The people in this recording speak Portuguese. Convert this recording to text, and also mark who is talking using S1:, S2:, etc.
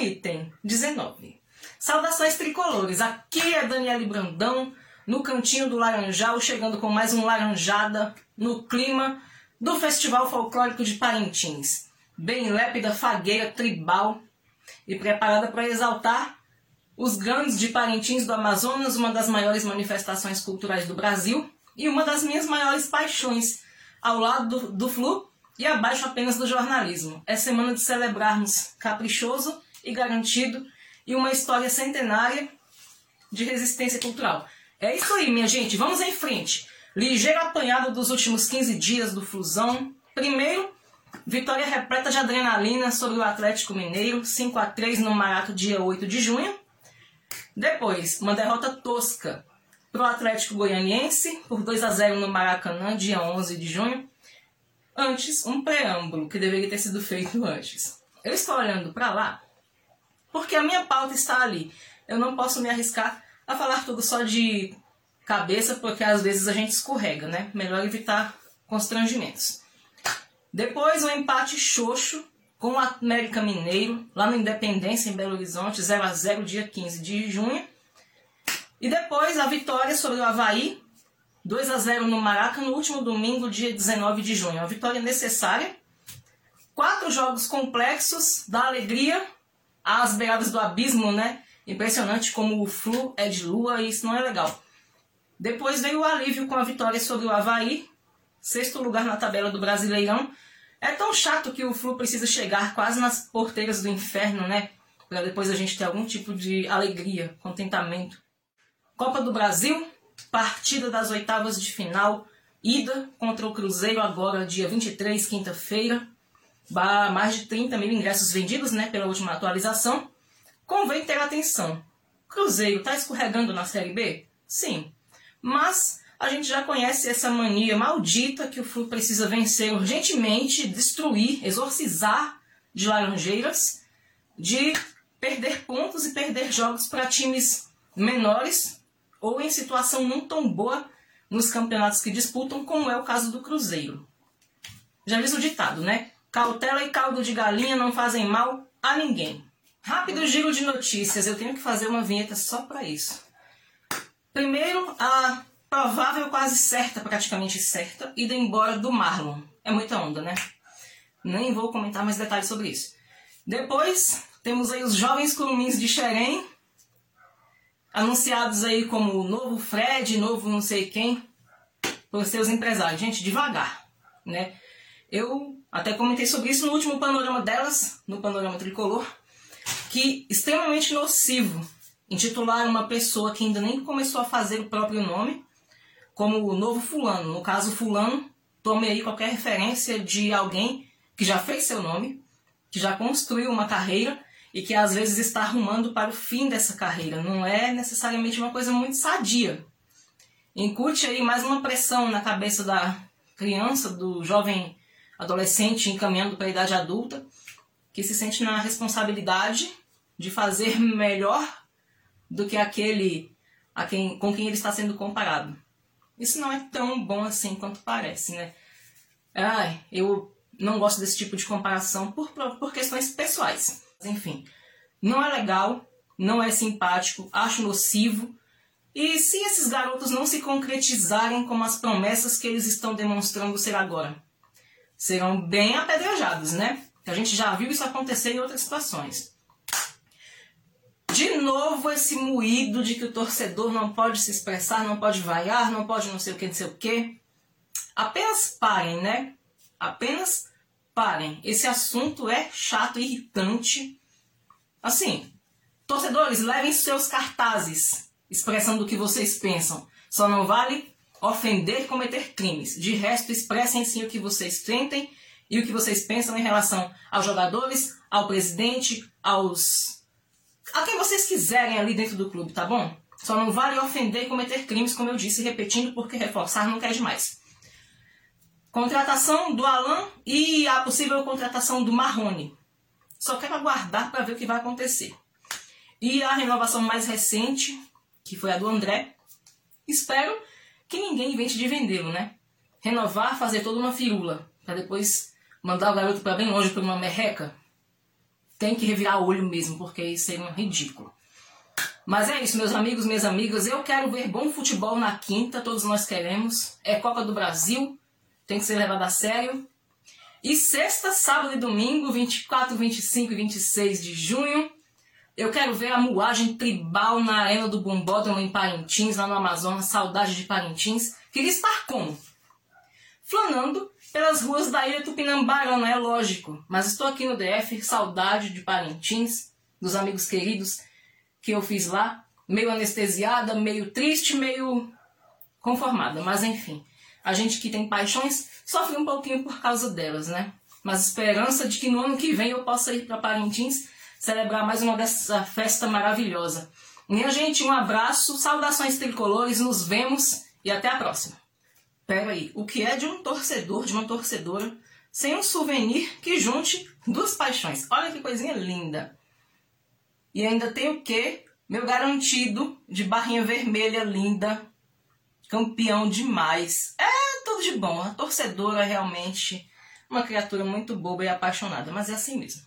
S1: item 19. Saudações tricolores, aqui é Daniele Brandão, no cantinho do Laranjal, chegando com mais um Laranjada no clima do Festival Folclórico de Parintins. Bem lépida, fagueira, tribal e preparada para exaltar os grandes de Parintins do Amazonas, uma das maiores manifestações culturais do Brasil e uma das minhas maiores paixões, ao lado do, do Flu e abaixo apenas do jornalismo. É semana de celebrarmos caprichoso e garantido e uma história centenária de resistência cultural. É isso aí, minha gente, vamos em frente. Ligeiro apanhado dos últimos 15 dias do Flusão. Primeiro, vitória repleta de adrenalina sobre o Atlético Mineiro, 5 a 3 no Maraca, dia 8 de junho. Depois, uma derrota tosca para o Atlético Goianiense, por 2 a 0 no Maracanã, dia 11 de junho. Antes, um preâmbulo que deveria ter sido feito antes. Eu estou olhando para lá porque a minha pauta está ali. Eu não posso me arriscar a falar tudo só de cabeça, porque às vezes a gente escorrega, né? Melhor evitar constrangimentos. Depois, um empate xoxo com o América Mineiro, lá no Independência, em Belo Horizonte, 0 a 0 dia 15 de junho. E depois, a vitória sobre o Havaí, 2 a 0 no Maraca, no último domingo, dia 19 de junho. Uma vitória necessária. Quatro jogos complexos, da alegria às beiradas do abismo, né? Impressionante como o Flu é de lua e isso não é legal. Depois veio o alívio com a vitória sobre o Havaí, sexto lugar na tabela do Brasileirão. É tão chato que o Flu precisa chegar quase nas porteiras do inferno, né? Para depois a gente ter algum tipo de alegria, contentamento. Copa do Brasil, partida das oitavas de final, ida contra o Cruzeiro agora, dia 23, quinta-feira. Mais de 30 mil ingressos vendidos, né, pela última atualização. Convém ter atenção. Cruzeiro está escorregando na Série B? Sim. Mas a gente já conhece essa mania maldita que o Flu precisa vencer urgentemente, destruir, exorcizar de Laranjeiras, de perder pontos e perder jogos para times menores ou em situação não tão boa nos campeonatos que disputam, como é o caso do Cruzeiro. Já diz o ditado, né? Cautela e caldo de galinha não fazem mal a ninguém. Rápido giro de notícias, eu tenho que fazer uma vinheta só para isso. Primeiro, a provável quase certa, praticamente certa, ida embora do Marlon. É muita onda, né? Nem vou comentar mais detalhes sobre isso. Depois, temos aí os jovens curumins de Xerém, anunciados aí como o novo Fred, novo não sei quem, por seus empresários. Gente, devagar, né? Eu até comentei sobre isso no último panorama delas, no panorama tricolor, que extremamente nocivo intitular uma pessoa que ainda nem começou a fazer o próprio nome como o novo fulano. No caso, fulano, tome aí qualquer referência de alguém que já fez seu nome, que já construiu uma carreira e que às vezes está arrumando para o fim dessa carreira. Não é necessariamente uma coisa muito sadia. Incute aí mais uma pressão na cabeça da criança, do jovem adolescente encaminhando para a idade adulta, que se sente na responsabilidade de fazer melhor do que aquele a quem, com quem ele está sendo comparado. Isso não é tão bom assim quanto parece, né? Ai, eu não gosto desse tipo de comparação por, por questões pessoais. Enfim, não é legal, não é simpático, acho nocivo. E se esses garotos não se concretizarem como as promessas que eles estão demonstrando ser agora? Serão bem apedrejados, né? A gente já viu isso acontecer em outras situações. De novo esse moído de que o torcedor não pode se expressar, não pode vaiar, não pode não sei o que, não sei o que. Apenas parem, né? Apenas parem. Esse assunto é chato irritante. Assim, torcedores, levem seus cartazes expressando o que vocês pensam. Só não vale ofender e cometer crimes. De resto, expressem sim o que vocês sentem e o que vocês pensam em relação aos jogadores, ao presidente, aos a quem vocês quiserem ali dentro do clube, tá bom? Só não vale ofender e cometer crimes, como eu disse, repetindo, porque reforçar não quer demais. Contratação do Alan e a possível contratação do Marrone. Só quero aguardar para ver o que vai acontecer. E a renovação mais recente, que foi a do André. Espero que ninguém invente de vendê-lo, né? Renovar, fazer toda uma firula, para depois mandar o garoto para bem longe para uma merreca. tem que revirar olho mesmo, porque isso seria um ridículo. Mas é isso, meus amigos, minhas amigas. Eu quero ver bom futebol na quinta, todos nós queremos. É Copa do Brasil, tem que ser levado a sério. E sexta, sábado e domingo, 24, 25 e 26 de junho, eu quero ver a moagem tribal na Arena do Bombódromo em Parintins, lá no Amazonas. Saudade de Parintins. Queria estar como? Flanando pelas ruas da ilha Tupinambara, não é lógico. Mas estou aqui no DF, saudade de Parintins, dos amigos queridos que eu fiz lá. Meio anestesiada, meio triste, meio conformada. Mas enfim, a gente que tem paixões sofre um pouquinho por causa delas, né? Mas esperança de que no ano que vem eu possa ir para Parintins celebrar mais uma dessa festa maravilhosa. Minha gente, um abraço, saudações tricolores, nos vemos e até a próxima. Pera aí, o que é de um torcedor, de uma torcedora, sem um souvenir que junte duas paixões? Olha que coisinha linda. E ainda tem o que? Meu garantido de barrinha vermelha linda, campeão demais. É tudo de bom. A torcedora realmente uma criatura muito boba e apaixonada, mas é assim mesmo.